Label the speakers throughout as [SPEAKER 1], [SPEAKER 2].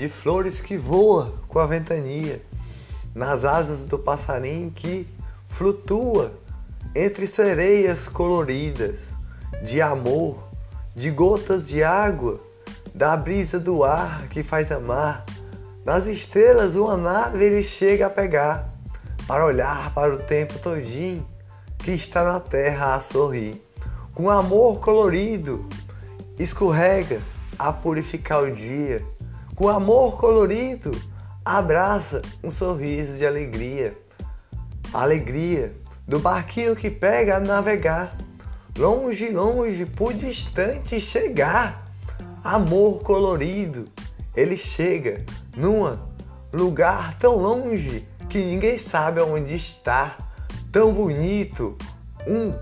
[SPEAKER 1] de flores que voa com a ventania, nas asas do passarinho que flutua entre sereias coloridas, de amor, de gotas de água, da brisa do ar que faz amar. Nas estrelas uma nave ele chega a pegar, para olhar para o tempo todinho que está na terra a sorrir. Com amor colorido, escorrega a purificar o dia. Com amor colorido, abraça um sorriso de alegria. Alegria do barquinho que pega a navegar. Longe, longe, por distante chegar. Amor colorido, ele chega num lugar tão longe que ninguém sabe onde está. Tão bonito, um,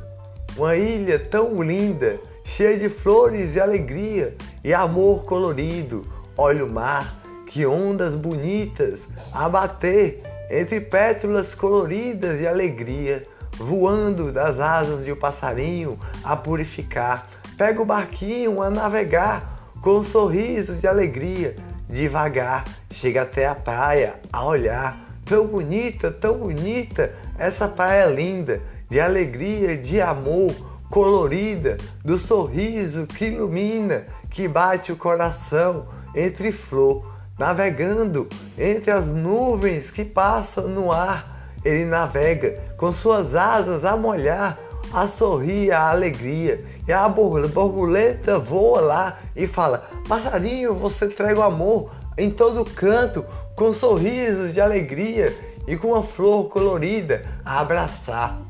[SPEAKER 1] uma ilha tão linda, cheia de flores e alegria e amor colorido. Olha o mar, que ondas bonitas a bater entre pétalas coloridas de alegria, voando das asas de um passarinho a purificar. Pega o barquinho a navegar com um sorriso de alegria, devagar, chega até a praia a olhar. Tão bonita, tão bonita, essa praia linda, de alegria, de amor, colorida, do sorriso que ilumina, que bate o coração entre flor navegando entre as nuvens que passam no ar. Ele navega com suas asas a molhar, a sorrir, a alegria. E a borboleta voa lá e fala: Passarinho, você traga o amor em todo canto, com sorrisos de alegria e com uma flor colorida a abraçar.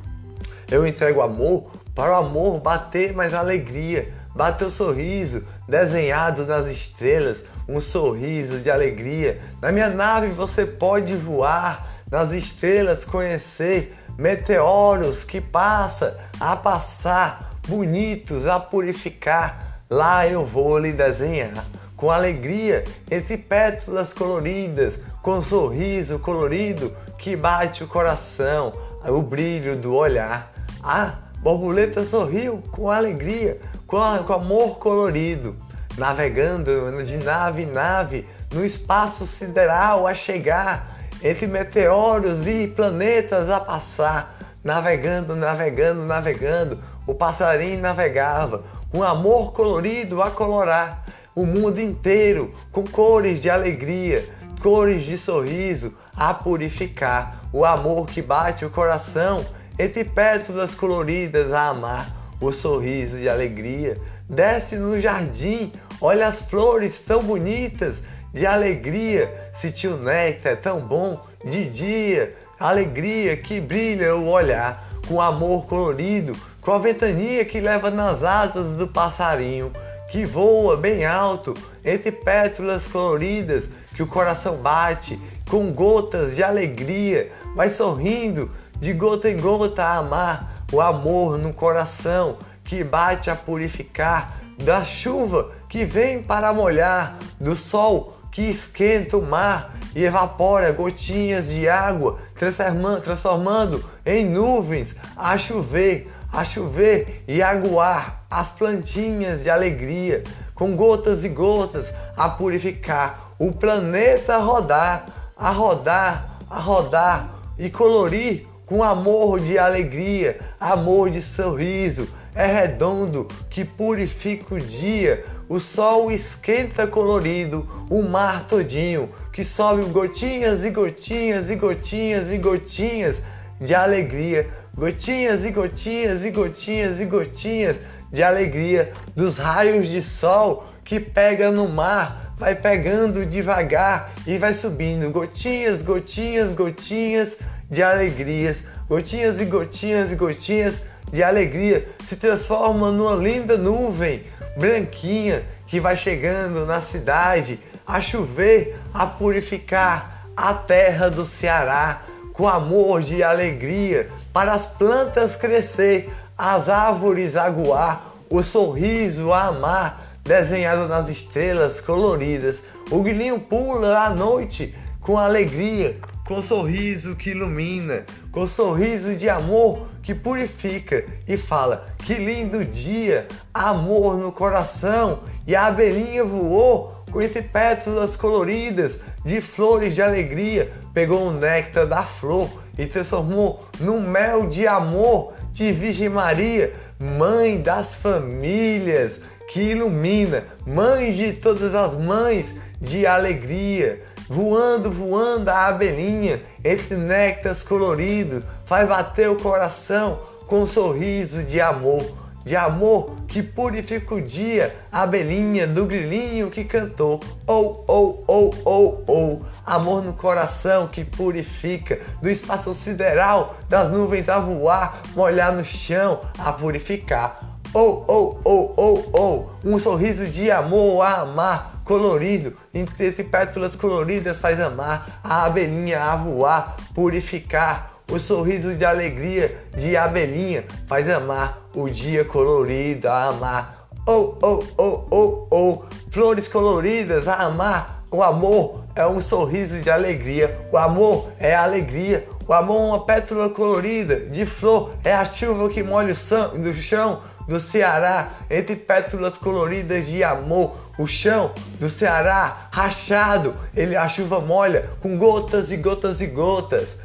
[SPEAKER 1] Eu entrego amor para o amor bater mais alegria, bater o sorriso desenhado nas estrelas, um sorriso de alegria. Na minha nave você pode voar, nas estrelas conhecer meteoros que passa a passar, bonitos a purificar. Lá eu vou lhe desenhar com alegria entre pétalas coloridas, com um sorriso colorido que bate o coração, o brilho do olhar. A borboleta sorriu com alegria, com amor colorido navegando de nave em nave no espaço sideral a chegar, entre meteoros e planetas a passar, navegando, navegando, navegando. O passarinho navegava, com amor colorido a colorar o mundo inteiro com cores de alegria, cores de sorriso a purificar o amor que bate o coração entre pétalas coloridas a amar o sorriso de alegria. Desce no jardim. Olha as flores tão bonitas, de alegria. Se o néctar é tão bom, de dia, alegria que brilha o olhar, com amor colorido, com a ventania que leva nas asas do passarinho, que voa bem alto entre pétalas coloridas, que o coração bate com gotas de alegria, vai sorrindo de gota em gota a amar, o amor no coração que bate a purificar da chuva que vem para molhar, do sol que esquenta o mar e evapora gotinhas de água, transformando, em nuvens a chover, a chover e aguar as plantinhas de alegria, com gotas e gotas a purificar o planeta a rodar, a rodar, a rodar e colorir com amor de alegria, amor de sorriso, é redondo que purifica o dia, o sol esquenta colorido, o mar todinho, que sobe gotinhas e gotinhas e gotinhas e gotinhas de alegria, gotinhas e gotinhas e gotinhas e gotinhas de alegria. Dos raios de sol que pega no mar, vai pegando devagar e vai subindo, gotinhas, gotinhas, gotinhas de alegrias, gotinhas e gotinhas e gotinhas de alegria se transforma numa linda nuvem branquinha que vai chegando na cidade a chover, a purificar a terra do Ceará com amor de alegria para as plantas crescer, as árvores aguar, o sorriso a amar desenhado nas estrelas coloridas. O guilhinho pula à noite com alegria, com sorriso que ilumina, com sorriso de amor que purifica e fala: Que lindo dia, amor no coração. E a abelhinha voou entre pétalas coloridas de flores de alegria, pegou o néctar da flor e transformou num mel de amor de Virgem Maria, mãe das famílias, que ilumina, mãe de todas as mães de alegria. Voando, voando a abelhinha entre néctares coloridos, faz bater o coração com um sorriso de amor, de amor que purifica o dia, a abelhinha do grilinho que cantou, ou, ou, ou, ou, ou, amor no coração que purifica, do espaço sideral, das nuvens a voar, molhar no chão, a purificar. Ou, ou, ou, ou, ou, um sorriso de amor a amar, colorido, entre pétalas coloridas faz amar, a abelhinha a voar, purificar, o sorriso de alegria de abelhinha faz amar o dia colorido a amar. Oh, oh, oh, oh, oh, flores coloridas a amar. O amor é um sorriso de alegria. O amor é alegria. O amor é uma pétala colorida de flor. É a chuva que molha o chão do Ceará entre pétalas coloridas de amor. O chão do Ceará rachado, ele a chuva molha com gotas e gotas e gotas.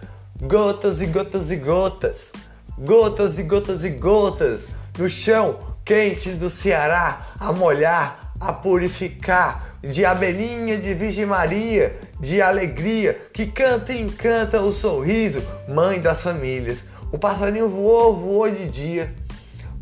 [SPEAKER 1] Gotas e gotas e gotas, gotas e gotas e gotas. No chão quente do Ceará a molhar, a purificar, de abelhinha de Virgem Maria, de alegria, que canta e encanta o sorriso, mãe das famílias. O passarinho voou, voou de dia,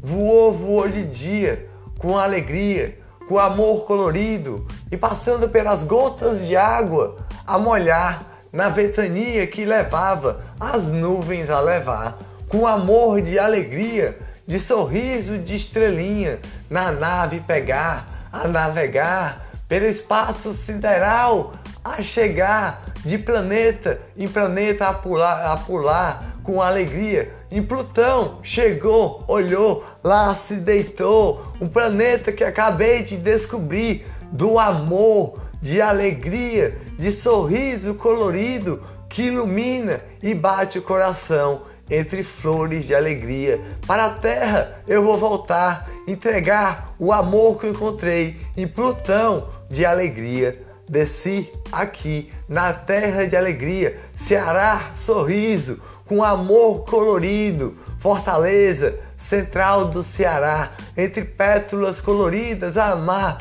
[SPEAKER 1] voou, voou de dia, com alegria, com amor colorido e passando pelas gotas de água a molhar na ventania que levava as nuvens a levar, com amor de alegria, de sorriso de estrelinha, na nave pegar, a navegar, pelo espaço sideral, a chegar de planeta em planeta a pular, a pular com alegria. Em Plutão chegou, olhou, lá se deitou, um planeta que acabei de descobrir do amor, de alegria, de sorriso colorido que ilumina e bate o coração entre flores de alegria. Para a terra eu vou voltar, entregar o amor que encontrei em Plutão de alegria. Desci aqui na terra de alegria, Ceará, sorriso, com amor colorido, fortaleza central do Ceará, entre pétalas coloridas a amar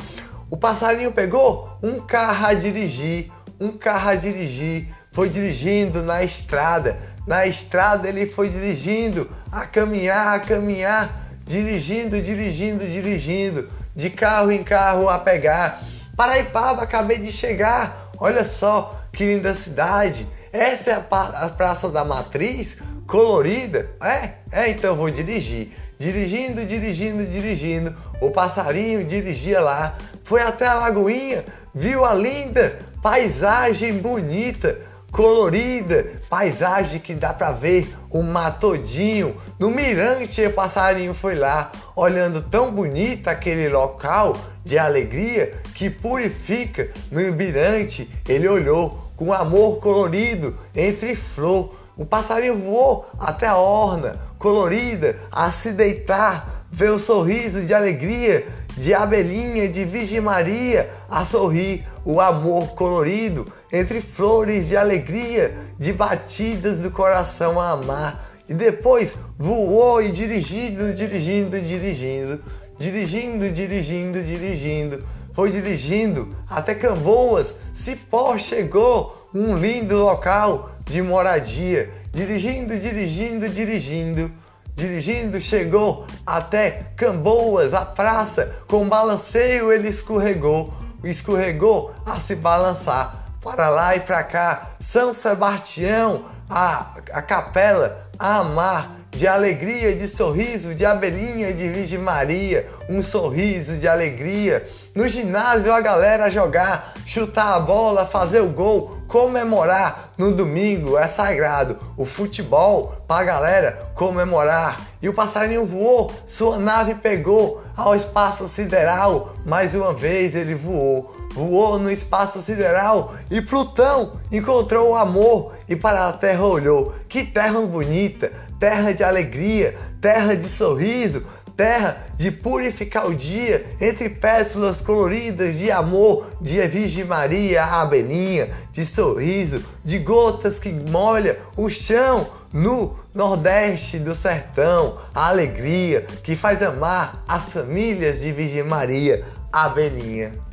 [SPEAKER 1] o passarinho pegou um carro a dirigir, um carro a dirigir, foi dirigindo na estrada. Na estrada ele foi dirigindo, a caminhar, a caminhar, dirigindo, dirigindo, dirigindo, de carro em carro a pegar. Paraipaba, acabei de chegar. Olha só que linda cidade. Essa é a, Praça da Matriz, colorida. É, é, então vou dirigir. Dirigindo, dirigindo, dirigindo. O passarinho dirigia lá foi até a Lagoinha, viu a linda paisagem bonita, colorida, paisagem que dá para ver o mar todinho. No mirante, o passarinho foi lá, olhando tão bonito aquele local de alegria que purifica. No mirante, ele olhou com amor colorido entre flor. O passarinho voou até a orna colorida a se deitar, ver o sorriso de alegria de abelhinha de Virgem Maria a sorrir, o amor colorido entre flores de alegria, de batidas do coração a amar. E depois voou e dirigindo, dirigindo, dirigindo, dirigindo, dirigindo, dirigindo. Foi dirigindo até Camboas, Cipó chegou, um lindo local de moradia. Dirigindo, dirigindo, dirigindo Dirigindo, chegou até Camboas, a praça. Com balanceio ele escorregou, escorregou a se balançar para lá e para cá. São Sebastião, a, a capela, a amar de alegria, de sorriso, de abelhinha de Virgem Maria, um sorriso de alegria. No ginásio a galera jogar, chutar a bola, fazer o gol, comemorar no domingo é sagrado. O futebol para galera comemorar. E o passarinho voou, sua nave pegou ao espaço sideral. Mais uma vez ele voou, voou no espaço sideral e Plutão encontrou o amor e para a Terra olhou. Que terra bonita, terra de alegria, terra de sorriso, terra de purificar o dia entre pétalas coloridas de amor, de Virgem Maria, a abelhinha, de sorriso, de gotas que molha o chão no Nordeste do sertão, a alegria que faz amar as famílias de Virgem Maria, a abelhinha.